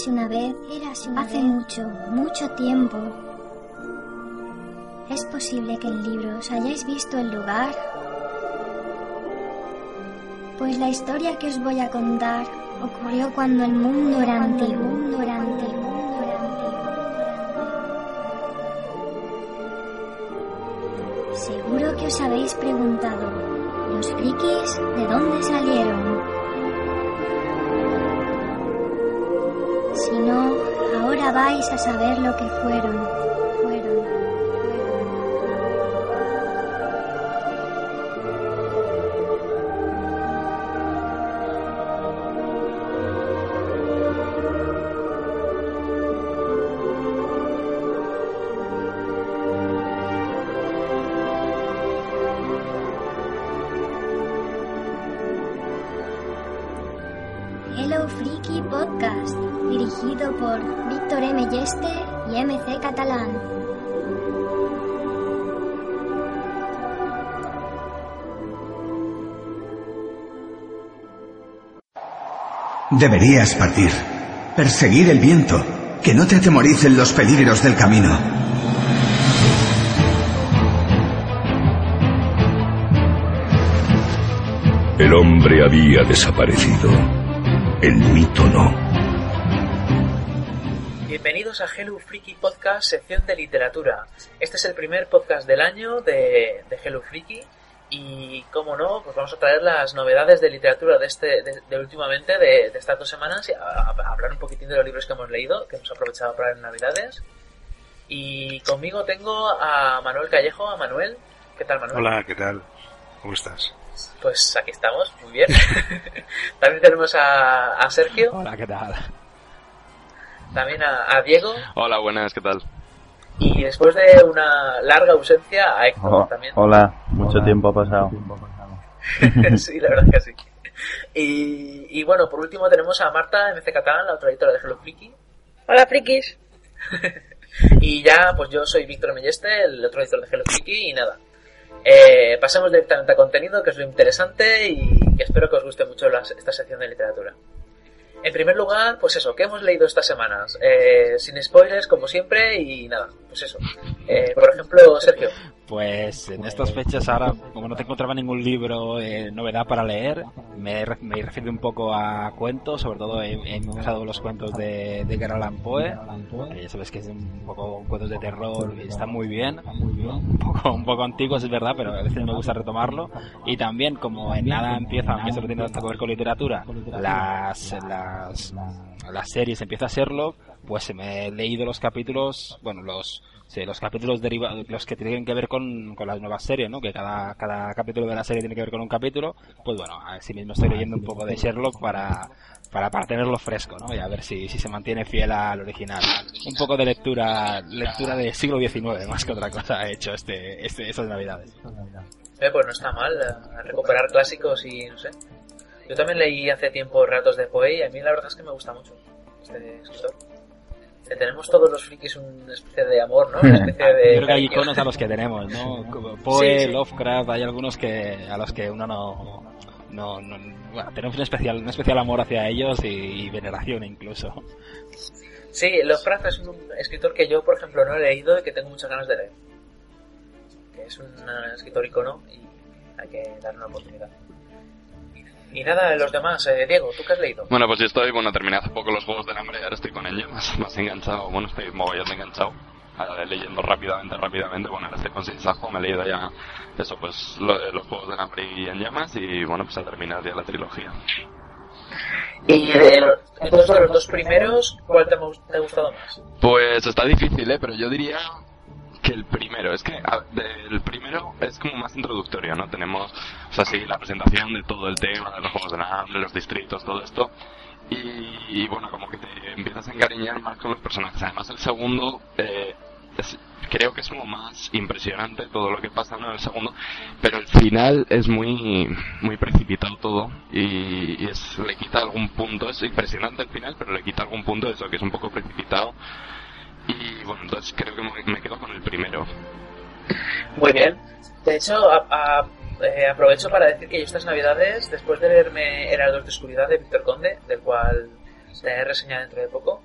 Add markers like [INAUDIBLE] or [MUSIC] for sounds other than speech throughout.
Érase una vez, érase una hace vez. mucho, mucho tiempo. ¿Es posible que en libros hayáis visto el lugar? Pues la historia que os voy a contar ocurrió cuando el mundo era antiguo. El mundo era antiguo. Seguro que os habéis preguntado, ¿los frikis de dónde salieron? No, ahora vais a saber lo que fueron. Deberías partir, perseguir el viento, que no te atemoricen los peligros del camino. El hombre había desaparecido. El mito no. Bienvenidos a Hello Freaky Podcast, sección de literatura. Este es el primer podcast del año de, de Hello Freaky y, como no, pues vamos a traer las novedades de literatura de este de, de últimamente, de, de, estas dos semanas, y a, a, hablar un poquitín de los libros que hemos leído, que hemos aprovechado para en Navidades. Y conmigo tengo a Manuel Callejo, a Manuel. ¿Qué tal, Manuel? Hola, ¿qué tal? ¿Cómo estás? Pues aquí estamos, muy bien. [LAUGHS] También tenemos a, a, Sergio. Hola, ¿qué tal? También a, a, Diego. Hola, buenas, ¿qué tal? Y después de una larga ausencia, a Héctor oh, también. Hola, mucho hola. tiempo ha pasado. [LAUGHS] [LAUGHS] sí, la verdad que sí. Y, y, bueno, por último tenemos a Marta, MC Catalán, la otra editora de Hello Friki. Hola, frikis. [LAUGHS] y ya, pues yo soy Víctor Melleste, el otro editor de Hello Friki, y nada, eh, pasemos directamente a contenido, que es lo interesante y que espero que os guste mucho las, esta sección de literatura. En primer lugar, pues eso, ¿qué hemos leído estas semanas? Eh, sin spoilers, como siempre, y nada, pues eso. Eh, por ejemplo, Sergio. Pues en estas fechas ahora, como no te encontraba ningún libro eh, novedad para leer, me, referido un poco a cuentos, sobre todo he, he empezado los cuentos de, de Poe, ya sabes que es un poco cuentos de terror y está muy bien, un poco, un poco antiguos es verdad, pero a veces me gusta retomarlo. Y también, como en nada empieza, aunque eso no tiene nada que ver con literatura, las series empieza a serlo, pues me he leído los capítulos, bueno, los Sí, los capítulos derivados, los que tienen que ver con, con las nuevas series, ¿no? Que cada, cada capítulo de la serie tiene que ver con un capítulo. Pues bueno, así mismo estoy leyendo un poco de Sherlock para, para, para tenerlo fresco, ¿no? Y a ver si, si se mantiene fiel al original. Un poco de lectura, lectura de siglo XIX, más que otra cosa he hecho este, este, estas navidades. Eh, pues no está mal, eh, recuperar clásicos y no sé. Yo también leí hace tiempo ratos de Poe y a mí la verdad es que me gusta mucho este escritor que tenemos todos los frikis una especie de amor, ¿no? Una especie de [LAUGHS] Creo que hay iconos a los que tenemos, ¿no? Poe, sí, sí. Lovecraft, hay algunos que a los que uno no, no, no bueno, tenemos un especial, un especial amor hacia ellos y, y, veneración incluso. Sí, Lovecraft es un escritor que yo, por ejemplo, no he leído y que tengo muchas ganas de leer. Que es un escritor icono y hay que darle una oportunidad. Y nada, los demás, eh, Diego, ¿tú qué has leído? Bueno, pues yo estoy, bueno, terminé hace poco los Juegos del Hambre y ahora estoy con ellos, [LAUGHS] más, más enganchado, bueno, estoy mogollón de enganchado, ahora, leyendo rápidamente, rápidamente, bueno, ahora estoy con Sinsajo, me he leído ya, eso, pues, lo, los Juegos del Hambre y en llamas y, bueno, pues a terminar ya la trilogía. Y de los, entonces de los dos primeros, ¿cuál te ha gustado más? Pues está difícil, ¿eh? Pero yo diría que el primero. Es que a- el primero es como más introductorio, ¿no? Tenemos, o sea, sí, la presentación de todo el tema, de los juegos de la hambre, los distritos, todo esto. Y, y, bueno, como que te empiezas a encariñar más con los personajes. Además, el segundo, eh, es- creo que es como más impresionante todo lo que pasa en el segundo, pero el final es muy muy precipitado todo y, y es, le quita algún punto. Es impresionante el final, pero le quita algún punto de eso, que es un poco precipitado. Y bueno, entonces creo que me, quedo con el primero. Muy bien. De hecho, a- a- eh, aprovecho para decir que yo estas navidades, después de leerme Heraldos de Oscuridad de Víctor Conde, del cual te he reseñado dentro de poco,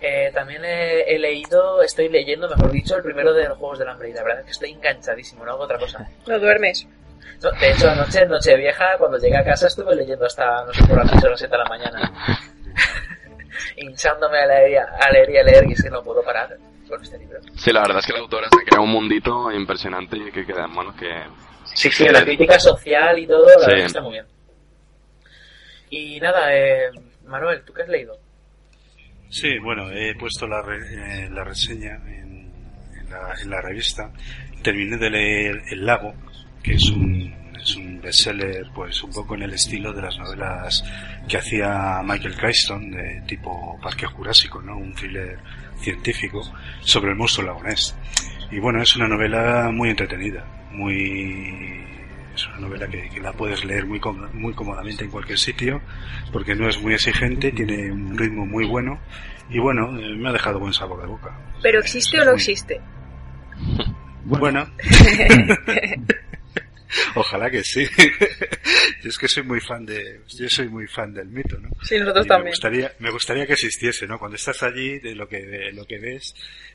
eh, también he, he leído, estoy leyendo, mejor dicho, el primero de los Juegos del Hambre y la verdad es que estoy enganchadísimo, no hago otra cosa. No duermes. No, de hecho, anoche, en Nochevieja, cuando llegué a casa estuve leyendo hasta, no sé, por la noche a las 7 de la mañana. [LAUGHS] Hinchándome a leer, y a leer y a leer, y es que no puedo parar con este libro. Sí, la verdad es que la autora se crea un mundito impresionante y que queda, bueno, que... Sí, sí, la crítica social y todo, la Sí. verdad que está muy bien. Y nada, eh, Manuel, ¿tú qué has leído? Sí, bueno, he puesto la, re- eh, la reseña en, en la, en la revista. Terminé de leer El Lago, que es un, es un bestseller, pues un poco en el estilo de las novelas que hacía Michael Crichton, de tipo Parque Jurásico, ¿no? Un thriller científico sobre el monstruo lagonés. Y bueno, es una novela muy entretenida, muy es una novela que, que la puedes leer muy, muy cómodamente en cualquier sitio, porque no es muy exigente, tiene un ritmo muy bueno, y bueno, eh, me ha dejado buen sabor de boca. ¿Pero existe o no existe? [LAUGHS] Bueno, [LAUGHS] ojalá que sí. [LAUGHS] Yo es que soy muy fan de, yo soy muy fan del mito, ¿no? Sí, nosotros Y también. Me gustaría, me gustaría que existiese, ¿no? Cuando estás allí, de lo que, de lo que ves,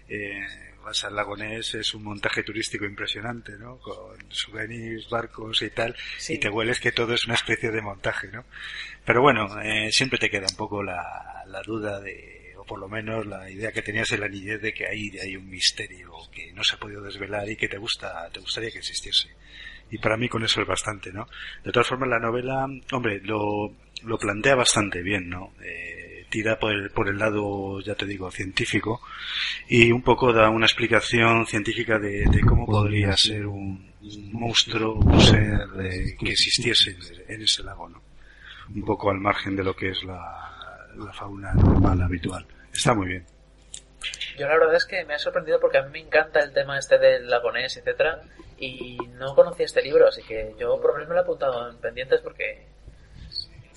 eh, vas al lago Ness, es un montaje turístico impresionante, ¿no? Con souvenirs, barcos y tal, Sí. y te hueles que todo es una especie de montaje, ¿no? Pero bueno, eh, siempre te queda un poco la, la duda de, o por lo menos la idea que tenías en la niñez de que ahí hay un misterio que no se ha podido desvelar y que te gusta, te gustaría que existiese. Y para mí con eso es bastante, ¿no? De todas formas la novela, hombre, lo, lo plantea bastante bien, ¿no? Eh, tira por el, por el lado, ya te digo, científico y un poco da una explicación científica de, de cómo podría ser un, un monstruo, un ser de- que existiese en ese lago, ¿no? Un poco al margen de lo que es la, la fauna normal, habitual. Está muy bien. Yo la verdad es que me ha sorprendido porque a mí me encanta el tema este del lagonés, etcétera, y no conocía este libro, así que yo por lo menos me lo he apuntado en pendientes porque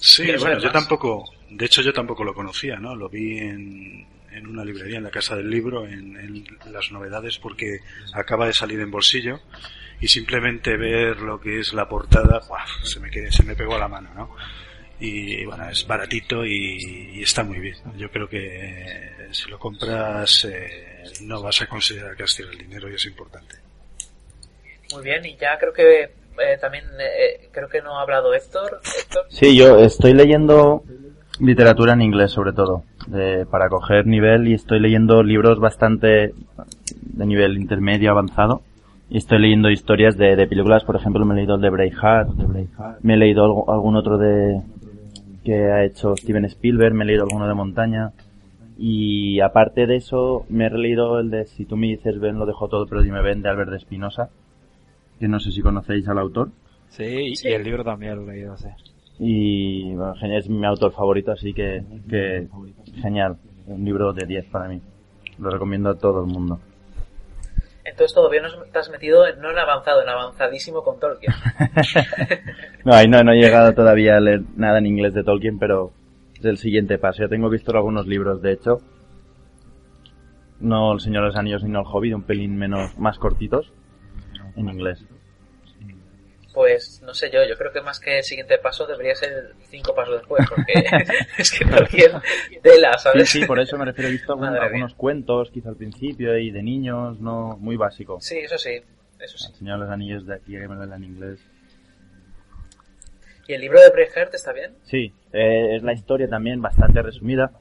Sí, bueno, yo tampoco, de hecho yo tampoco lo conocía, ¿no? Lo vi en, en una librería, en la Casa del Libro, en, en las novedades, porque acaba de salir en bolsillo y simplemente ver lo que es la portada, ¡buah! se me quedé, se me pegó a la mano, ¿no? Y bueno, es baratito y, y está muy bien. Yo creo que eh, si lo compras eh, no vas a considerar que has tirado el dinero y es importante. Muy bien, y ya creo que eh, también, eh, creo que no ha hablado Héctor, Sí, yo estoy leyendo literatura en inglés sobre todo, de- para coger nivel y estoy leyendo libros bastante de nivel intermedio avanzado. Y estoy leyendo historias de, de películas, por ejemplo, me he leído el de Braveheart, me he leído algo- algún otro de que ha hecho Steven Spielberg, me he leído alguno de montaña. Y aparte de eso, me he releído el de Si tú me dices ven, lo dejo todo, pero dime ven, de Albert Espinosa. Que no sé si conocéis al autor. Sí, y el libro también lo he leído, sí. Y bueno, genial, es mi autor favorito, así que, que genial. Un libro de 10 para mí. Lo recomiendo a todo el mundo. entonces todavía no te has metido, en- no en avanzado, en avanzadísimo con Tolkien. [LAUGHS] No, ahí no, no he llegado todavía a leer nada en inglés de Tolkien, pero es el siguiente paso. Ya tengo visto algunos libros, de hecho. No El Señor de los Anillos ni no El Hobbit, un pelín menos, más cortitos en inglés. Pues no sé yo, yo creo que más que el siguiente paso debería ser cinco pasos después, porque [LAUGHS] es que Tolkien tela, Sí, ¿sabes? sí, por eso me refiero, he visto algún- algunos cuentos, quizá al principio, y de niños, no, muy básico. Sí, eso sí, eso sí. El Señor de los Anillos de aquí, que me lo en inglés. ¿Y el libro de Braveheart está bien? Sí, eh, es la historia también bastante resumida.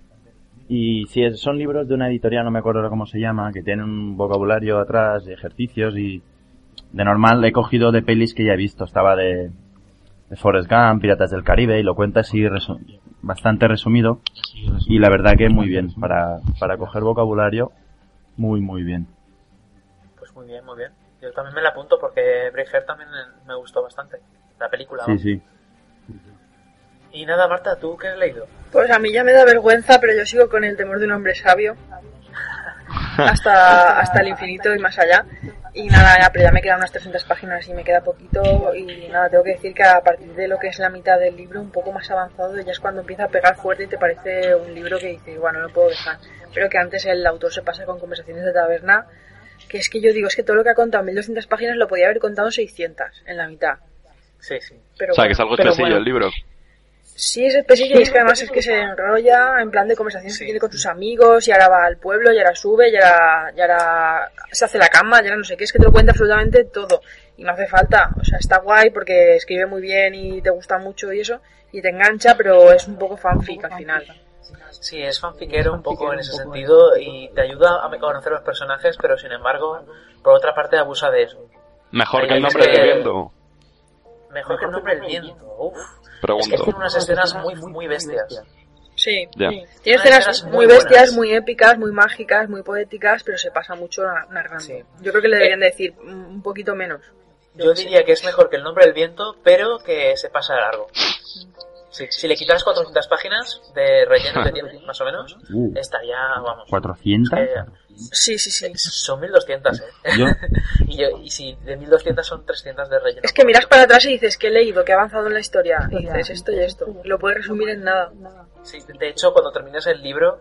Y sí, es- son libros de una editorial, no me acuerdo cómo se llama, que tienen un vocabulario atrás, de ejercicios y de normal he cogido de pelis que ya he visto. Estaba de, de Forrest Gump, Piratas del Caribe y lo cuenta así resu- bastante resumido y la verdad que muy bien para, para coger vocabulario, muy muy bien. Pues muy bien, muy bien. Yo también me la apunto porque Braveheart también me gustó bastante. La película. Sí, sí. Y nada, Marta, ¿tú qué has leído? Pues a mí ya me da vergüenza, pero yo sigo con el temor de un hombre sabio. [LAUGHS] hasta, hasta el infinito y más allá. Y nada, ya, pero ya me quedan unas 300 páginas y me queda poquito. Y nada, tengo que decir que a partir de lo que es la mitad del libro, un poco más avanzado, ya es cuando empieza a pegar fuerte y te parece un libro que dices, bueno, no lo puedo dejar. Pero que antes el autor se pasa con conversaciones de taberna, que es que yo digo, es que todo lo que ha contado en 1200 páginas lo podía haber contado en 600, en la mitad. Sí, sí. Pero o sea, bueno, que es algo espesillo bueno. el libro. Sí, es específico y es que además es que se enrolla en plan de conversaciones que tiene con sus amigos y ahora va al pueblo y ahora sube y ahora, y ahora se hace la cama y ahora no sé qué, es que te lo cuenta absolutamente todo y no hace falta, o sea, está guay porque escribe muy bien y te gusta mucho y eso y te engancha, pero es un poco fanfic al final. Sí, es fanfiquero un poco en ese sentido y te ayuda a conocer los personajes, pero sin embargo, por otra parte abusa de eso. Mejor Ahí que el nombre que- viento. Mejor que el nombre del viento. Uf. Es que tiene unas escenas muy, muy bestias. Sí, tiene escenas escenas muy muy bestias, buenas. muy épicas, muy mágicas, muy poéticas, pero se pasa mucho na- narrando. Yo creo que le deberían decir mm, un poquito menos. Yo diría que es mejor que el nombre del viento, pero que se pasa de largo. Sí, si le quitas 400 páginas de relleno que tiene, [LAUGHS] más o menos, Uh. estaría, vamos. ¿400? eh, Sí, sí, sí. son 1200, ¿eh? Yo- [LAUGHS] y, yo- y si de 1200 son 300 de relleno. Es que miras para atrás y dices que he leído, que he avanzado en la historia. Y dices esto y esto. Lo puedes resumir en nada. Sí, de hecho, cuando terminas el libro,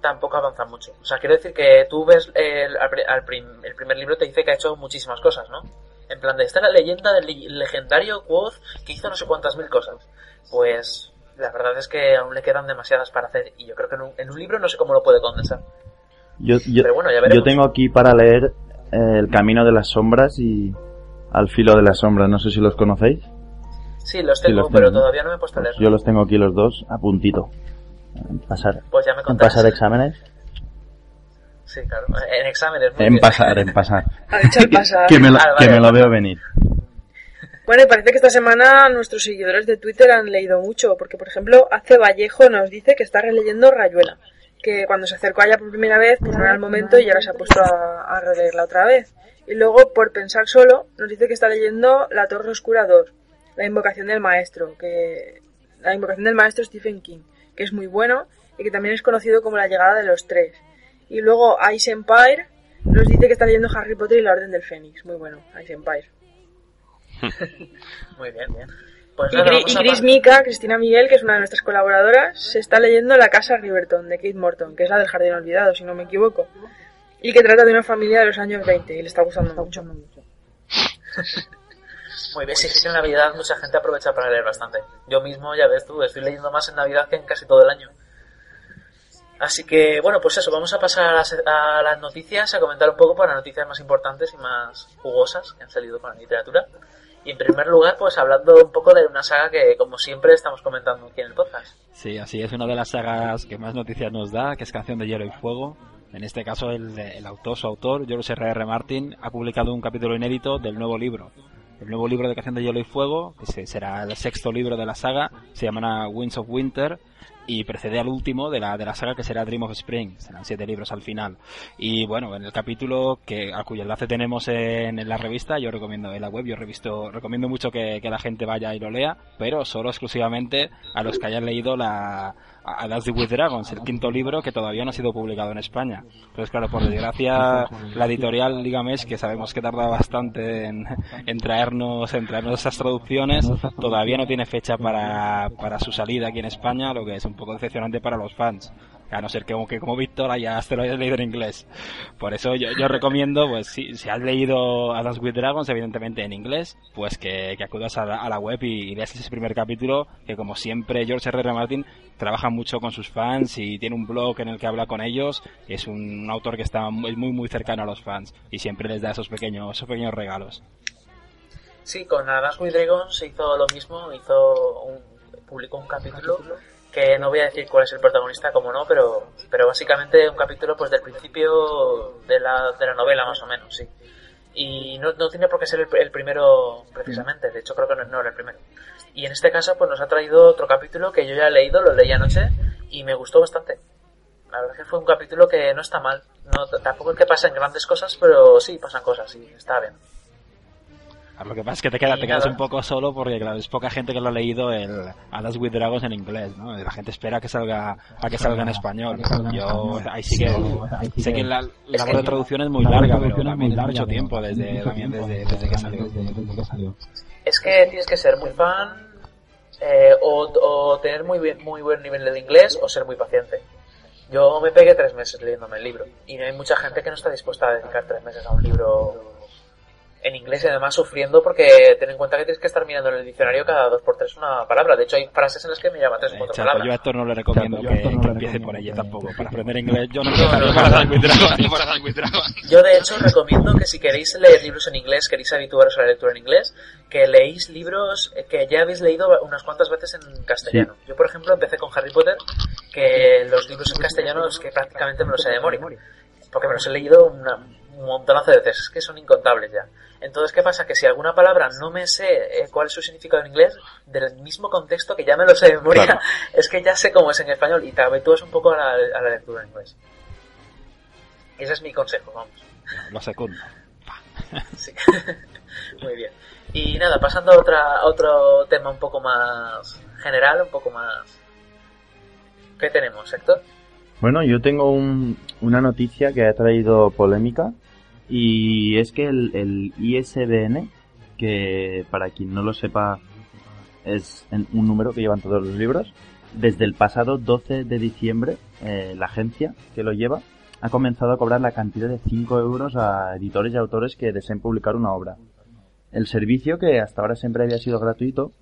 tampoco avanza mucho. O sea, quiero decir que tú ves el, al pri- al prim- el primer libro, te dice que ha hecho muchísimas cosas, ¿no? En plan de, esta es la leyenda del legendario Quoth que hizo no sé cuántas mil cosas. Pues la verdad es que aún le quedan demasiadas para hacer y yo creo que en un, en un libro no sé cómo lo puede condensar. Yo, yo, Pero bueno, ya veremos. yo tengo aquí para leer eh, El Camino de las Sombras y Al Filo de las Sombras. No sé si los conocéis. Sí, los Sí, tengo, los pero tengo. todavía no me he puesto a Pues leer. yo los tengo aquí los dos a puntito. En pasar, Pues ya me en pasar exámenes. Sí, claro. En exámenes. muy En bien. pasar, en pasar. [LAUGHS] Ha dicho el [LAUGHS] pasar. que me lo, Ah, que vale. me lo veo venir. Bueno, y parece que esta semana nuestros seguidores de Twitter han leído mucho, porque por ejemplo, Ace Vallejo nos dice que está releyendo Rayuela, que cuando se acercó a ella por primera vez, pues no era el momento y ahora se ha puesto a, a releerla otra vez. Y luego, por pensar solo, nos dice que está leyendo La Torre Oscura 2, La Invocación del Maestro, que La Invocación del Maestro Stephen King, que es muy bueno y que también es conocido como La Llegada de los Tres. Y luego Ice Empire nos dice que está leyendo Harry Potter y la Orden del Fénix, muy bueno, Ice Empire. [LAUGHS] Muy bien, bien. Pues Y, y Gris pa- Mika, Cristina Miguel, que es una de nuestras colaboradoras, se está leyendo La Casa Riverton de Kate Morton, que es la del Jardín Olvidado, si no me equivoco. Y que trata de una familia de los años 20 y le está gustando mucho. Muy bien, sí, que en Navidad mucha gente aprovecha para leer bastante. Yo mismo, ya ves tú, estoy leyendo más en Navidad que en casi todo el año. Así que, bueno, pues eso, vamos a pasar a las, a las noticias, a comentar un poco para noticias más importantes y más jugosas que han salido con la literatura. En primer lugar, pues hablando un poco de una saga que, como siempre, estamos comentando aquí en el podcast. Sí, así es una de las sagas que más noticias nos da, que es Canción de Hielo y Fuego. En este caso, el, el autor, su autor, George R. R. Martin, ha publicado un capítulo inédito del nuevo libro. El nuevo libro de Canción de Hielo y Fuego, que se- será el sexto libro de la saga, se llamará Winds of Winter y precede al último de la, de la saga que será Dream of Spring. Serán siete libros al final. Y bueno, en el capítulo que, a cuyo enlace tenemos en, en la revista, yo recomiendo en la web, yo revisto, recomiendo mucho que, que la gente vaya y lo lea, pero solo exclusivamente a los que hayan leído la, a a Dance with Dragons, el quinto libro que todavía no ha sido publicado en España. Entonces, claro, por desgracia, la editorial Ligamesh, que sabemos que tarda bastante en, en traernos, en traernos esas traducciones, todavía no tiene fecha para, para su salida aquí en España, lo que es un poco decepcionante para los fans. A no ser que que como Víctor hayas, [LAUGHS] te lo hayas leído en inglés. Por eso yo, yo recomiendo, pues si, si has leído A with Dragons, evidentemente en inglés, pues que, que acudas a la, a la web y, y leas ese primer capítulo, que como siempre George R. R. Martin trabaja mucho con sus fans y tiene un blog en el que habla con ellos. Es un, un autor que está muy, muy cercano a los fans y siempre les da esos pequeños, esos pequeños regalos. Sí, con Advance with Dragons se hizo lo mismo, hizo un, publicó un capítulo que no voy a decir cuál es el protagonista, como no, pero, pero básicamente un capítulo pues del principio de la, de la novela más o menos, sí. Y no, no tiene por qué ser el, el primero precisamente, de hecho creo que no, no era el primero. Y en este caso pues nos ha traído otro capítulo que yo ya he leído, lo leí anoche y me gustó bastante. La verdad es que fue un capítulo que no está mal. No, tampoco es que pasen grandes cosas, pero sí pasan cosas y está bien. Lo que pasa es que te, queda, te quedas un poco solo porque claro, es poca gente que lo ha leído el Alas with Dragons en inglés, ¿no? La gente espera que salga a que salga en español. Yo ahí sí que sé que la la labor de traducción es muy larga, pero también es mucho tiempo desde también desde, desde que salió. Es que tienes que ser muy fan eh, o, o tener muy, bien- muy buen nivel de inglés o ser muy paciente. Yo me pegué tres meses leyéndome el libro y hay mucha gente que no está dispuesta a dedicar tres meses a un libro en inglés y además sufriendo porque ten en cuenta que tienes que estar mirando en el diccionario cada dos por tres una palabra. De hecho hay frases en las que me llaman tres o cuatro Chato, yo a palabras. Héctor no le recomiendo que, que empiece por ella tampoco. Para aprender inglés yo no Dragons. Yo de hecho recomiendo que si queréis leer libros en inglés, queréis habituaros a la lectura en inglés, que leéis libros que ya habéis leído unas cuantas veces en castellano. Yo por ejemplo empecé con Harry Potter, que los libros en castellano es que prácticamente me los sé de memoria, porque me los he leído una- un montonazo de veces, es que son incontables ya. Entonces, ¿qué pasa? Que si alguna palabra no me sé eh, cuál es su significado en inglés, del mismo contexto que ya me lo sé de memoria, Claro. [LAUGHS] es que ya sé cómo es en español y te habitúas un poco a la, a la lectura en inglés. Ese es mi consejo, vamos. Lo segundo. [LAUGHS] Sí. [LAUGHS] Muy bien. Y nada, pasando a, otra, a otro tema un poco más general, un poco más... ¿Qué tenemos, Héctor? Bueno, yo tengo un- una noticia que ha traído polémica y es que el, el ISBN, que para quien no lo sepa es un número que llevan todos los libros, desde el pasado 12 de diciembre eh, la agencia que lo lleva ha comenzado a cobrar la cantidad de 5 euros a editores y autores que deseen publicar una obra. El servicio, que hasta ahora siempre había sido gratuito,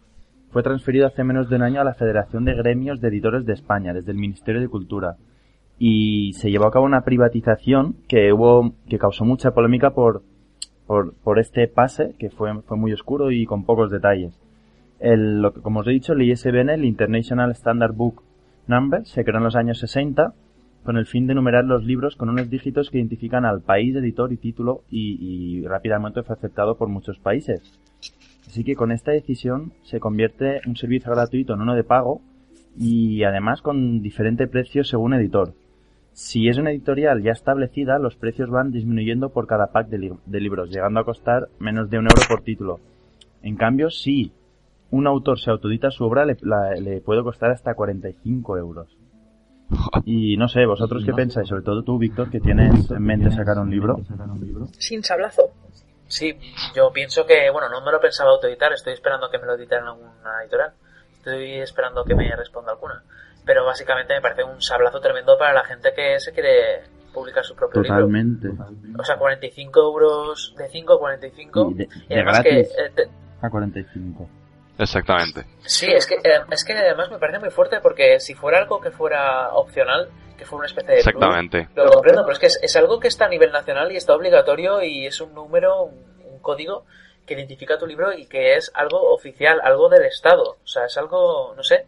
fue transferido hace menos de un año a la Federación de Gremios de Editores de España, desde el Ministerio de Cultura. Y se llevó a cabo una privatización que hubo, que causó mucha polémica por, por, por este pase, que fue, fue muy oscuro y con pocos detalles. El, lo que- como os he dicho, el ISBN, el International Standard Book Number, se creó en los años 60 con el fin de numerar los libros con unos dígitos que identifican al país, editor y título y, y rápidamente fue aceptado por muchos países. Así que con esta decisión se convierte un servicio gratuito en uno de pago y además con diferente precio según editor. Si es una editorial ya establecida, los precios van disminuyendo por cada pack de, li- de libros, llegando a costar menos de un euro por título. En cambio, si un autor se autodita su obra, le, la- le puede costar hasta 45 euros. [LAUGHS] Y no sé, vosotros qué pensáis, sobre todo tú, Víctor, que tienes en mente sacar un libro. Sin sablazo. Sí, yo pienso que, bueno, no me lo pensaba autoeditar, estoy esperando que me lo editen en alguna editorial. Estoy esperando que me responda alguna. Pero básicamente me parece un sablazo tremendo para la gente que se quiere publicar su propio libro. Totalmente. O sea, 45 euros de 5 a 45. Y de, y de además que, gratis eh, te- a 45. Exactamente. Sí, es que, eh, es que además me parece muy fuerte porque si fuera algo que fuera opcional, que fuera una especie de... plus, Exactamente. Lo comprendo, pero es que es, es algo que está a nivel nacional y está obligatorio y es un número, un, un código que identifica tu libro y que es algo oficial, algo del Estado. O sea, es algo, no sé,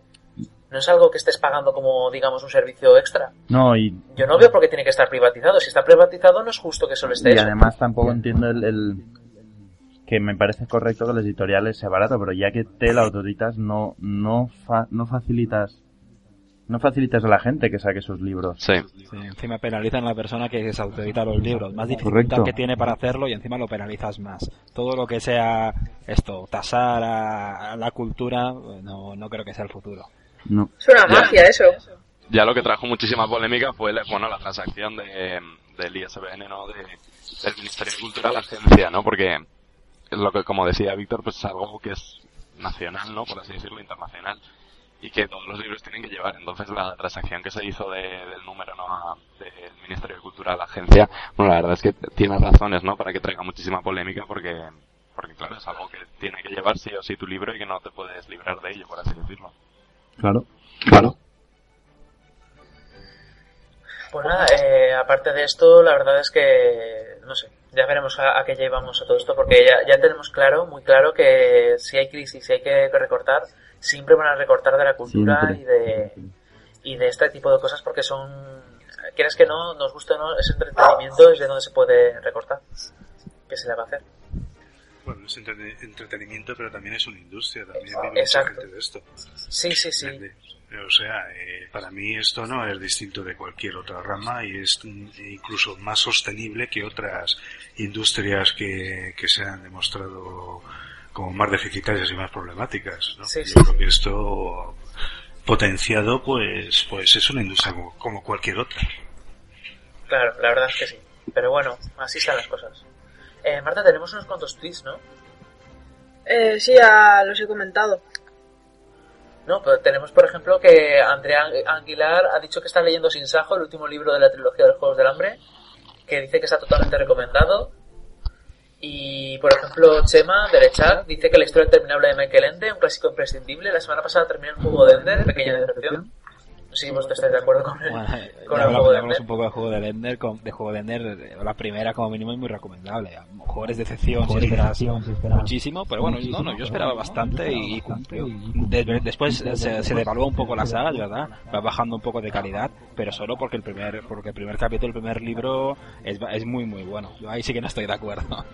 no es algo que estés pagando como, digamos, un servicio extra. No, y, Yo no veo por qué tiene que estar privatizado. Si está privatizado no es justo que solo esté y eso. además tampoco entiendo el, el- que me parece correcto que los editoriales sea barato, pero ya que te la autoditas no no fa- no facilitas no facilitas a la gente que saque sus libros. Sí. Sí, encima penalizan a la persona que se autoedita los libros. Más dificultad Correcto. que tiene para hacerlo y encima lo penalizas más. Todo lo que sea esto, tasar a, a la cultura, no, no creo que sea el futuro. No. Es una Ya. magia eso. Ya lo que trajo muchísima polémica fue la- bueno, la transacción de, del ISBN, ¿no? De, del Ministerio de Cultura a la agencia, ¿no? Porque es lo que, como decía Víctor, pues es algo que es nacional, ¿no? Por así decirlo, internacional. Y que todos los libros tienen que llevar. Entonces la transacción que se hizo de- del número, ¿no? a- del Ministerio de Cultura a la agencia, bueno, la verdad es que tiene razones, ¿no? Para que traiga muchísima polémica porque, porque claro, es algo que tiene que llevar sí o sí tu libro y que no te puedes librar de ello, por así decirlo. Claro. Claro. Pues nada, eh, aparte de esto, la verdad es que, no sé, ya veremos a, a qué llevamos a todo esto, porque ya, ya tenemos claro, muy claro, que si hay crisis, si hay que recortar, siempre van a recortar de la cultura Siempre. y de, y de este tipo de cosas, porque son, quieres que no, nos guste o no, es entretenimiento, es de donde se puede recortar. ¿qué se le va a hacer? Bueno, es entre- entretenimiento, pero también es una industria, también vive mucha gente de esto. Sí, sí, sí. O sea, eh, para mí esto no es distinto de cualquier otra rama y es incluso más sostenible que otras industrias que, que se han demostrado como más deficitarias y más problemáticas. ¿no? Sí, Yo sí, creo sí. que esto potenciado pues pues es una industria como, como cualquier otra. Claro, la verdad es que sí. Pero bueno, así están las cosas. Eh, Marta, tenemos unos cuantos tweets, ¿no? Eh, sí, ya los he comentado. No, pero tenemos, por ejemplo, que Andrea Aguilar ha dicho que está leyendo Sin Sajo, el último libro de la trilogía de los Juegos del Hambre, que dice que está totalmente recomendado. Y, por ejemplo, Chema, de Lechak, dice que la historia interminable de Michael Ende, un clásico imprescindible. La semana pasada terminó el juego de Ender, pequeña decepción. Sé si vosotros estáis de acuerdo con el, Bueno, con ya el hablamos, juego de Ender. un poco del juego de Ender, con- de juego de Ender, eh, la primera como mínimo es muy recomendable. Jugadores de excepción, si esperas muchísimo, pero bueno, no, no, yo esperaba bastante y, y cumplió. De- después se, se devalúa un poco la saga, de verdad, va bajando un poco de calidad, pero solo porque el primer, porque el primer capítulo, el primer libro es, es muy muy bueno. Yo ahí sí que no estoy de acuerdo.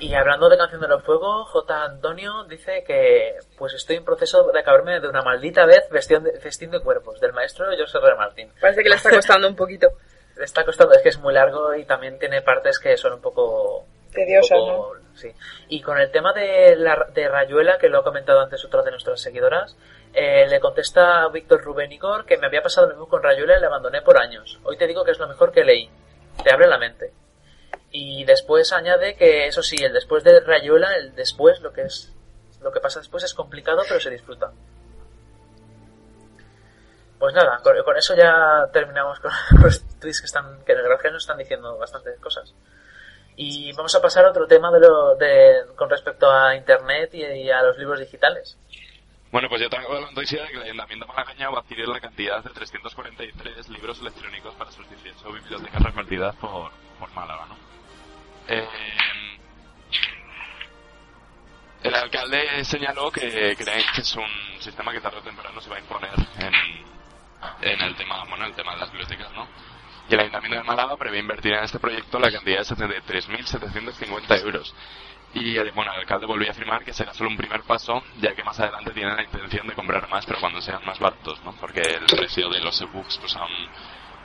Y hablando de Canción de los Fuegos, J. Antonio dice que pues estoy en proceso de acabarme de una maldita vez Festín de, Festín de Cuerpos, del maestro José R. Martín. Parece que le está costando un poquito. [LAUGHS] Le está costando, es que es muy largo y también tiene partes que son un poco... Tediosas, poco- Sí. Y con el tema de, la, de Rayuela, que lo ha comentado antes otra de nuestras seguidoras, eh, le contesta Víctor Rubén Igor que me había pasado lo mismo con Rayuela y le abandoné por años. Hoy te digo que es lo mejor que leí. Te abre la mente. Y después añade que, eso sí, el después de Rayuela, el después, lo que es lo que pasa después es complicado, pero se disfruta. Pues nada, con, eso ya terminamos con [LAUGHS] los tweets que están, que en el garaje nos están diciendo bastantes cosas. Y vamos a pasar a otro tema de lo, de, con respecto a internet y, a los libros digitales. Bueno, pues yo tengo la noticia de que el Ayuntamiento de Malacaña va a adquirir la cantidad de 343 libros electrónicos para sus 18 bibliotecas repartidas por, por Málaga, ¿no? Eh, el alcalde señaló que creen que es un sistema que tarde o temprano se va a imponer en, el tema, bueno, el tema de las bibliotecas, ¿no? Y el Ayuntamiento de Málaga prevé invertir en este proyecto la cantidad de 73.750 euros. Y eh, bueno, el alcalde volvió a afirmar que será solo un primer paso, ya que más adelante tienen la intención de comprar más, pero cuando sean más baratos, ¿no? Porque el precio de los ebooks pues han,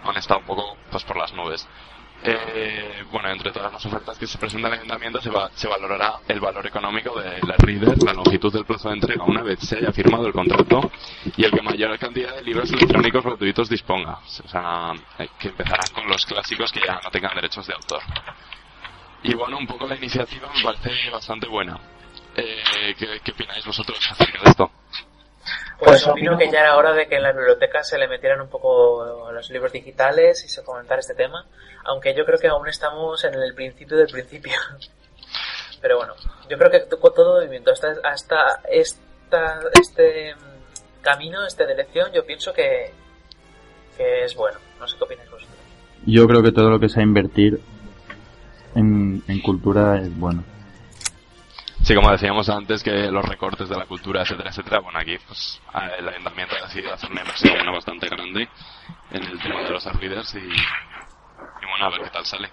han estado un poco pues por las nubes. Eh, bueno, entre todas las ofertas que se presentan al ayuntamiento se, va- se valorará el valor económico de la reader, la longitud del plazo de entrega una vez se haya firmado el contrato y el que mayor cantidad de libros electrónicos gratuitos disponga. O sea, que empezarán con los clásicos que ya no tengan derechos de autor. Y bueno, un poco la iniciativa me parece bastante buena. Eh, ¿qué, qué opináis vosotros acerca de esto? Pues opino que ya era hora de que en las bibliotecas se le metieran un poco los libros digitales y se fomentara este tema, aunque yo creo que aún estamos en el principio del principio. [LAUGHS] Pero bueno, yo creo que to- todo movimiento hasta, hasta esta, este camino, esta dirección, yo pienso que, que es bueno. No sé qué opináis vosotros. Yo creo que todo lo que sea invertir en, en cultura es bueno. Sí, como decíamos antes, que los recortes de la cultura, etcétera, etcétera, bueno, aquí pues el ayuntamiento ha decidido hacer una inversión bastante grande en el tema de los readers y, y bueno, a ver qué tal sale.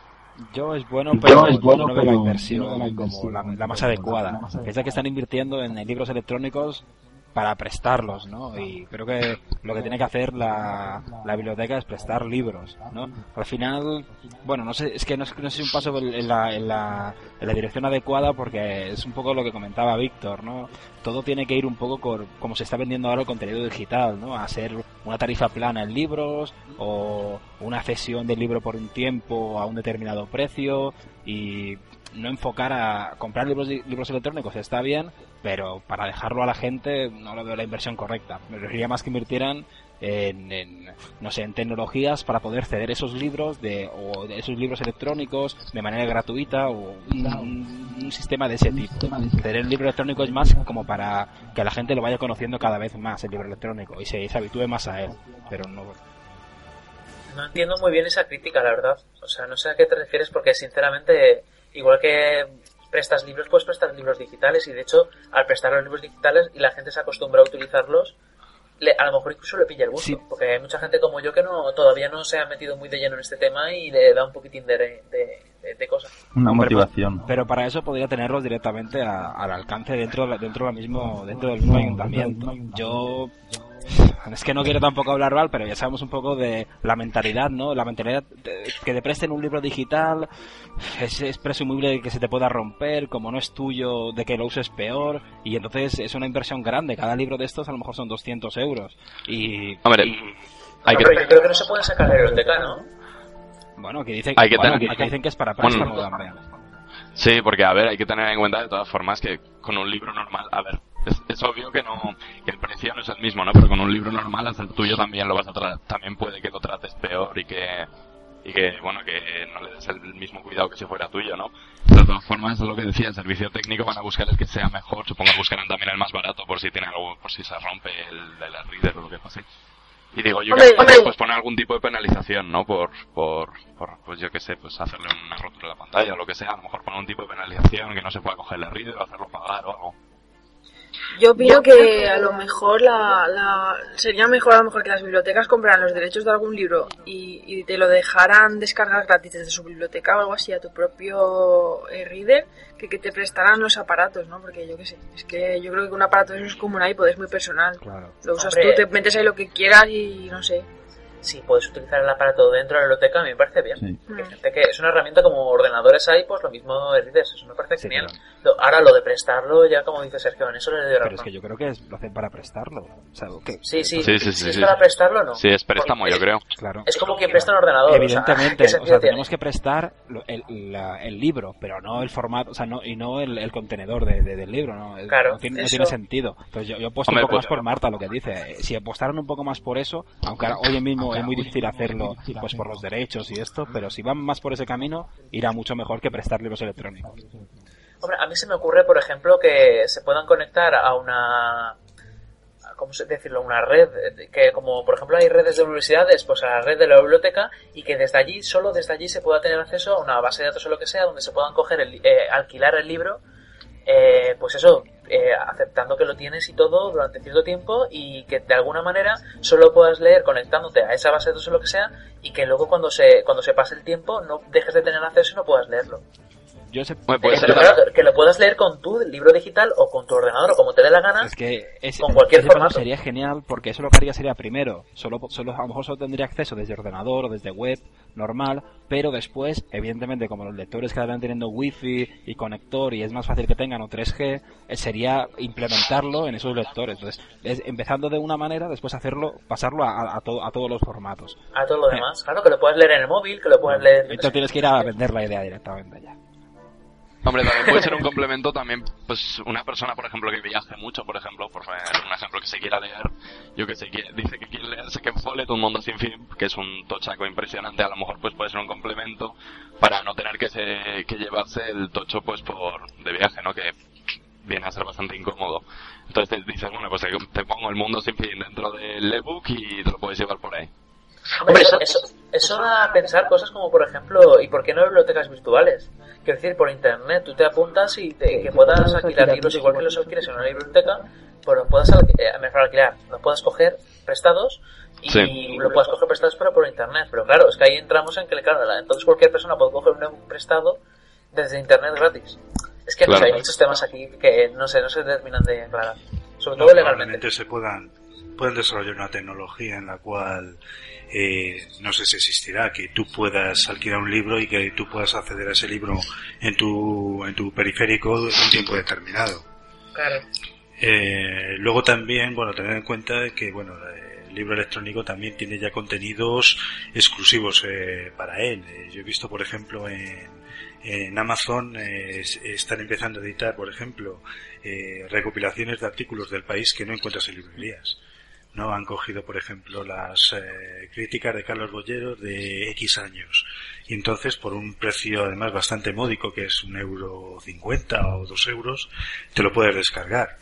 Yo es bueno, Yo pero es bueno, no veo la inversión como la, la más adecuada. Es la que están invirtiendo en libros electrónicos para prestarlos, ¿no? Y creo que lo que tiene que hacer la, la biblioteca es prestar libros, ¿no? Al final, bueno, no sé, es que no, es- no sé si un paso en la, en, la, en la dirección adecuada porque es un poco lo que comentaba Víctor, ¿no? Todo tiene que ir un poco con, como se está vendiendo ahora el contenido digital, ¿no? A ser una tarifa plana en libros o una cesión del libro por un tiempo a un determinado precio y no enfocar a comprar libros libros electrónicos está bien, pero para dejarlo a la gente no lo veo la inversión correcta. Me preferiría más que invirtieran en, en, no sé, en tecnologías para poder ceder esos libros de, o de esos libros electrónicos de manera gratuita o un, un sistema de ese tipo. Ceder el libro electrónico es más como para que la gente lo vaya conociendo cada vez más el libro electrónico y se, se habitúe más a él, pero no No entiendo muy bien esa crítica, la verdad. O sea, no sé a qué te refieres porque sinceramente, igual que prestas libros, puedes prestar libros digitales y de hecho, al prestar los libros digitales y la gente se acostumbra a utilizarlos, le- a lo mejor incluso le pilla el gusto. Porque hay mucha gente como yo que no todavía no se ha metido muy de lleno en este tema y le da un poquitín de, de, de, de cosas. Una Hombre, motivación. pues, Pero para eso podría tenerlos directamente a- al alcance dentro, de- dentro, del mismo, dentro del mismo ayuntamiento. Yo es que no quiero tampoco hablar mal, pero ya sabemos un poco de la mentalidad, ¿no? La mentalidad de- que te presten un libro digital es, es presumible que se te pueda romper, como no es tuyo, de que lo uses peor, y entonces es una inversión grande. Cada libro de estos a lo mejor son 200 euros. Y, Hombre, y- hay que... Yo creo que no se pueden sacar de la biblioteca, ¿no? bueno, que dicen, Hay que bueno, tener- que dicen que es para Bueno, préstamo también. Sí, porque a ver, hay que tener en cuenta de todas formas que con un libro normal, a ver, es, es obvio que no, que el precio no es el mismo, ¿no? Pero con un libro normal, al ser tuyo también lo vas a tratar, también puede que lo trates peor y que, y que, bueno, que no le des el mismo cuidado que si fuera tuyo, ¿no? De todas formas, es lo que decía, el servicio técnico van a buscar el que sea mejor, supongo que buscarán también el más barato por si tiene algo, por si se rompe el, el reader o lo que pase. Y digo yo que pues poner algún tipo de penalización, ¿no? Por, por, por, pues yo qué sé, pues hacerle una rotura de la pantalla o lo que sea, a lo mejor poner un tipo de penalización que no se pueda coger el reader o hacerlo pagar o algo. Yo opino que a lo mejor la, la- sería mejor a lo mejor que las bibliotecas compraran los derechos de algún libro y, y te lo dejaran descargar gratis desde su biblioteca o algo así a tu propio eh, reader que, que te prestaran los aparatos, ¿no? Porque yo qué sé, es que yo creo que un aparato de eso es como un iPod, es muy personal. Claro. Lo usas Hombre. tú, te metes ahí lo que quieras y no sé. Si puedes utilizar el aparato dentro de la biblioteca, a mí me parece bien. Sí. Hay gente que es una herramienta como ordenadores hay, pues lo mismo readers, eso me parece Sí, genial. claro. Ahora lo de prestarlo, ya como dice Sergio, en eso le doy Pero razón. es que yo creo que es- lo hacen para prestarlo. O sea, que- Sí, sí, Sí, sí, si sí, es para prestarlo, no. Sí, es préstamo, Porque yo creo. Claro. Es como quien presta un ordenador. o sea, Evidentemente, tenemos que prestar el, la- el libro, pero no el formato, o sea, no, y no el, el contenedor de- de- del libro, ¿no? Es- Claro, no, tiene, no eso- tiene sentido. Entonces yo, yo apuesto Hombre, un poco pues- más por Marta lo que dice. Eh, Si apostaran un poco más por eso, aunque ahora- hoy mismo es muy difícil hacerlo, pues por los derechos y esto, pero si van más por ese camino, irá mucho mejor que prestar libros electrónicos. Hombre, a mí se me ocurre, por ejemplo, que se puedan conectar a una... ¿Cómo se decirlo? Una red, eh, que como por ejemplo hay redes de universidades, pues a la red de la biblioteca y que desde allí, solo desde allí se pueda tener acceso a una base de datos o lo que sea, donde se puedan coger, el, eh, alquilar el libro, eh, pues eso, aceptando que lo tienes y todo durante cierto tiempo y que de alguna manera solo puedas leer conectándote a esa base de datos o lo que sea y que luego cuando se, cuando se pase el tiempo no dejes de tener acceso y no puedas leerlo. Yo sé, pues, pero claro, que- que lo puedas leer con tu libro digital o con tu ordenador o como te dé la gana. Es que ese, Con cualquier ese formato. sería genial porque eso lo que haría sería primero, solo, solo, a lo mejor solo tendría acceso desde ordenador o desde web normal, pero después, evidentemente, como los lectores cada vez teniendo wifi y conector y es más fácil que tengan o 3G, eh, sería implementarlo en esos lectores. Entonces, es- empezando de una manera, después hacerlo, pasarlo a, a, to- a todos los formatos. A todo lo demás. Claro, que lo puedas leer en el móvil, que lo puedas leer... Entonces tienes que ir a vender la idea directamente ya. Hombre, también puede [LAUGHS] ser un complemento también, pues una persona, por ejemplo, que viaje mucho, por ejemplo, por un ejemplo que se quiera leer, yo que sé, que dice que quiere leerse que Follett, Un Mundo Sin Fin, que es un tochaco impresionante, a lo mejor pues puede ser un complemento para no tener que, se, que llevarse el tocho pues por de viaje, ¿no? Que viene a ser bastante incómodo. Entonces te dices, bueno, pues te, te pongo El Mundo Sin Fin dentro del ebook y te lo puedes llevar por ahí. Hombre, eso, eso, eso da a pensar cosas como, por ejemplo, ¿y por qué no bibliotecas virtuales? Quiero decir, por internet, tú te apuntas y te- que puedas alquilar libros igual que los alquiles en una biblioteca, pues los puedas eh, mejor alquilar, los puedas coger prestados y Sí. lo puedas coger prestados pero por internet. Pero claro, es que ahí entramos en que, claro, la- entonces cualquier persona puede coger un prestado desde internet gratis. Es que Claro. hay muchos temas aquí que no sé, no se terminan de aclarar. Sobre No, todo legalmente. probablemente se puedan pueden desarrollar una tecnología en la cual eh, no sé si existirá que tú puedas alquilar un libro y que tú puedas acceder a ese libro en tu en tu periférico en un tiempo determinado Claro. Eh, luego también, bueno, tener en cuenta que, bueno, el libro electrónico también tiene ya contenidos exclusivos eh, para él. Eh, yo he visto, por ejemplo, en, en Amazon eh, es- están empezando a editar, por ejemplo, eh, recopilaciones de artículos del país que no encuentras en librerías. ¿No? Han cogido, por ejemplo, las eh, críticas de Carlos Bollero de X años. Y entonces, por un precio además bastante módico, que es un euro cincuenta o dos euros, te lo puedes descargar.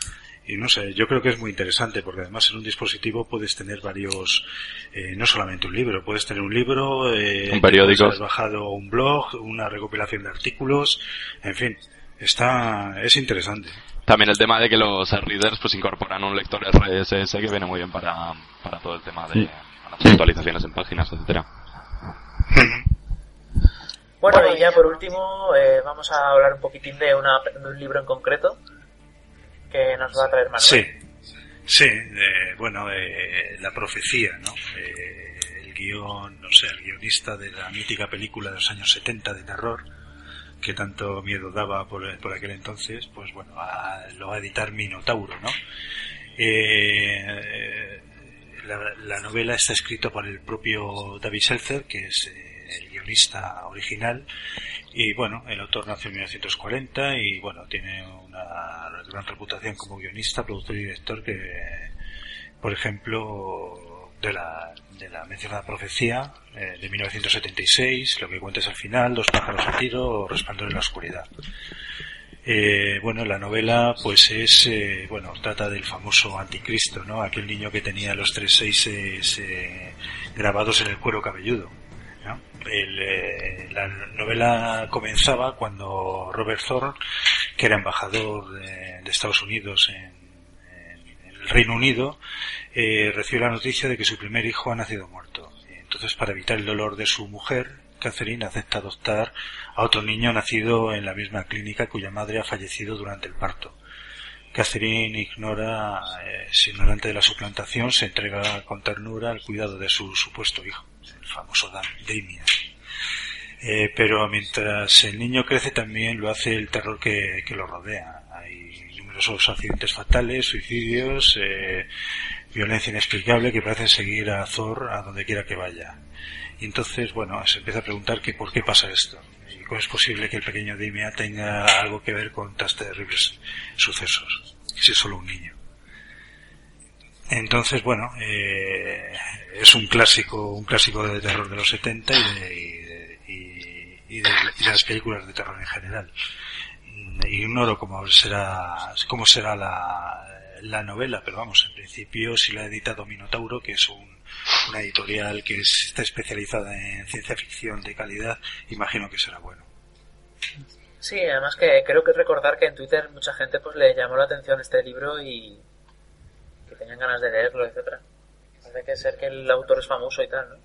Y no sé, yo creo que es muy interesante porque además en un dispositivo puedes tener varios, eh, no solamente un libro, puedes tener un libro, eh, Un periódico. haber bajado un blog, una recopilación de artículos, en fin, está, es interesante. También el tema de que los readers pues incorporan un lector RSS que viene muy bien para, para todo el tema de Sí. las actualizaciones en páginas, etcétera. Bueno, y ya por último eh, vamos a hablar un poquitín de, una, de un libro en concreto que nos va a traer Manuel. Sí, sí, eh, bueno, eh, la profecía, ¿no? Eh, el guion, no sé, el guionista de la mítica película de los años 70 de terror, que tanto miedo daba por, por aquel entonces, pues bueno, a- lo va a editar Minotauro, ¿no? Eh, la, la novela está escrita por el propio David Seltzer, que es eh, el guionista original, y bueno, el autor nació en 1940 y bueno, tiene una gran reputación como guionista, productor y director que, por ejemplo, de la, de la mencionada profecía eh, de 1976, lo que cuenta es al final, Dos pájaros a tiro Resplandor en la oscuridad. Eh, bueno, la novela pues es, eh, bueno, trata del famoso anticristo, ¿no? Aquel niño que tenía los tres seises eh, grabados en el cuero cabelludo. eh, la novela comenzaba cuando Robert Thorne, que era embajador de, de Estados Unidos en, Reino Unido, eh, recibió la noticia de que su primer hijo ha nacido muerto. Entonces, para evitar el dolor de su mujer, Catherine acepta adoptar a otro niño nacido en la misma clínica cuya madre ha fallecido durante el parto. Catherine ignora, eh, es ignorante de la suplantación, se entrega con ternura al cuidado de su supuesto hijo, el famoso Damien. Eh, pero mientras el niño crece también lo hace el terror que lo rodea. Numerosos accidentes fatales, suicidios, eh, violencia inexplicable que parecen seguir a Thor a donde quiera que vaya. Y entonces, bueno, se empieza a preguntar que por qué pasa esto. Y cómo es posible que el pequeño Damien tenga algo que ver con tan terribles sucesos. Si es solo un niño. Entonces, bueno, eh, es un clásico, un clásico de terror de los 70 y de, y de- y- y de- y de las películas de terror en general. Ignoro cómo será, cómo será la, la novela, pero vamos, en principio si la ha editado Minotauro, que es un, una editorial que es- está especializada en ciencia ficción de calidad, imagino que será bueno. Sí, además que creo que recordar que en Twitter mucha gente pues le llamó la atención este libro y que tenían ganas de leerlo, etcétera. Parece que ser que el autor es famoso y tal, ¿no?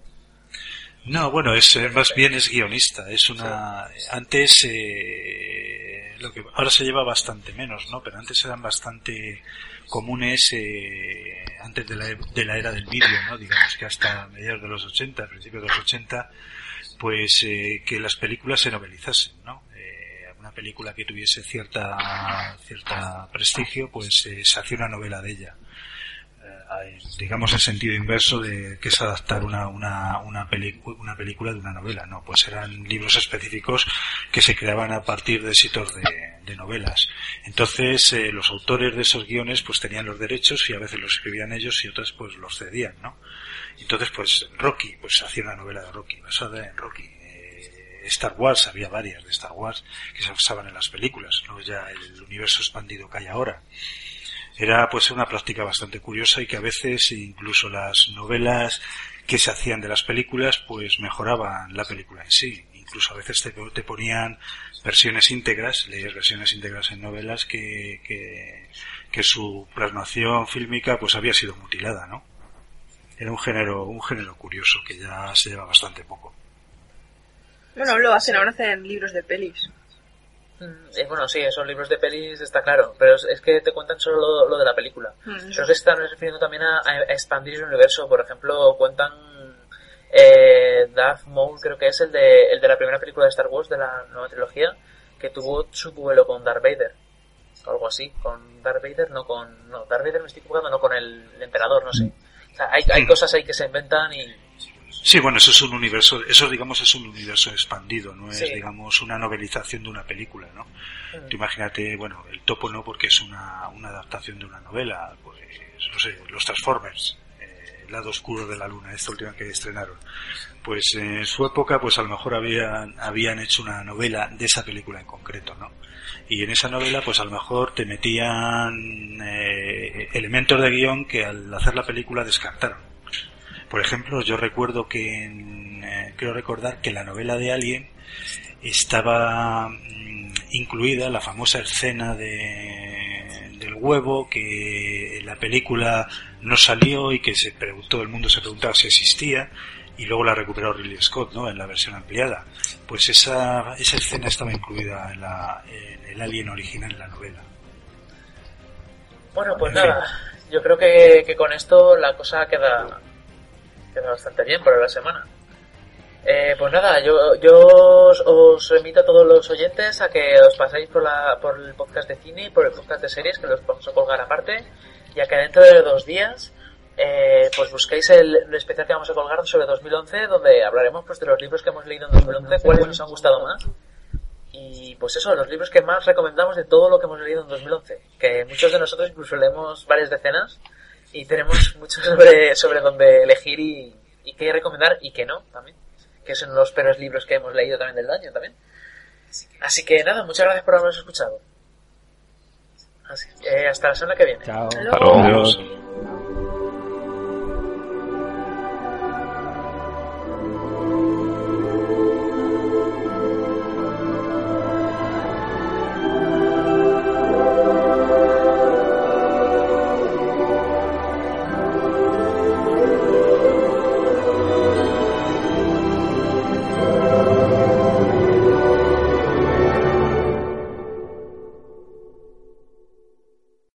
No, bueno, es eh, más bien es guionista. Es una antes eh, lo que ahora se lleva bastante menos, ¿no? Pero antes eran bastante comunes eh, antes de la, de la era del vídeo, ¿no? Digamos que hasta mediados de los 80, principios de los 80, pues eh, que las películas se novelizasen, ¿no? Eh, una película que tuviese cierta cierta prestigio, pues eh, se hacía una novela de ella digamos el sentido inverso de que es adaptar una, una, una, una película de una novela, no, pues eran libros específicos que se creaban a partir de sitios de, de novelas. Entonces, eh, los autores de esos guiones pues tenían los derechos y a veces los escribían ellos y otras pues los cedían, ¿no? Entonces, pues Rocky, pues hacía una novela de Rocky, basada en Rocky. Eh, Star Wars, había varias de Star Wars que se basaban en las películas, no ya el universo expandido que hay ahora era pues una práctica bastante curiosa y que a veces incluso las novelas que se hacían de las películas pues mejoraban la película en sí. Incluso a veces te, te ponían versiones íntegras leías versiones íntegras en novelas que, que, que su plasmación fílmica pues había sido mutilada no era un género un género curioso que ya se lleva bastante poco. Bueno, lo hacen, ahora hacen libros de pelis. Mm, eh, bueno, sí, esos libros de pelis está claro, pero es, es que te cuentan solo lo, lo de la película. Mm, que se están refiriendo también a, a expandir el universo. Por ejemplo, cuentan eh, Darth Maul, creo que es el de, el de la primera película de Star Wars, de la nueva trilogía, que tuvo su duelo con Darth Vader. O algo así, con Darth Vader, no con... No, Darth Vader me estoy equivocando, no con el, el emperador, no sé. O sea, hay, hay Mm. cosas ahí que se inventan y... Sí, bueno, eso es un universo, eso digamos es un universo expandido, no es Sí. digamos una novelización de una película, ¿no? Mm. Tú imagínate, bueno, el topo no porque es una, una adaptación de una novela, pues no sé, los Transformers, eh, el lado oscuro de la luna, esta última que estrenaron. Pues en su época, pues a lo mejor habían, habían hecho una novela de esa película en concreto, ¿no? Y en esa novela, pues a lo mejor te metían eh, elementos de guion que al hacer la película descartaron. Por ejemplo, yo recuerdo que, en, eh, creo recordar que en la novela de Alien estaba mm, incluida la famosa escena de, del huevo que en la película no salió y que se preguntó, el mundo se preguntaba si existía y luego la recuperó Ridley Scott, ¿no? En la versión ampliada. Pues esa, esa escena estaba incluida en, la, en el Alien original en la novela. Bueno, pues nada, yo creo que, que con esto la cosa queda, queda bastante bien para la semana. Eh, pues nada, yo, yo os, os invito a todos los oyentes a que os paséis por, la, por el podcast de cine y por el podcast de series, que los vamos a colgar aparte, ya que dentro de dos días eh, pues busquéis el, el especial que vamos a colgar sobre 2011, donde hablaremos pues de los libros que hemos leído en 2011, cuáles nos han gustado más. Y pues eso, los libros que más recomendamos de todo lo que hemos leído en 2011. Que muchos de nosotros incluso leemos varias decenas y tenemos mucho sobre, sobre dónde elegir y, y qué recomendar y qué no también. Que son los peores libros que hemos leído también del año también. Así que nada, muchas gracias por habernos escuchado. Así, eh, hasta la semana que viene. Chao. Luego. Adiós.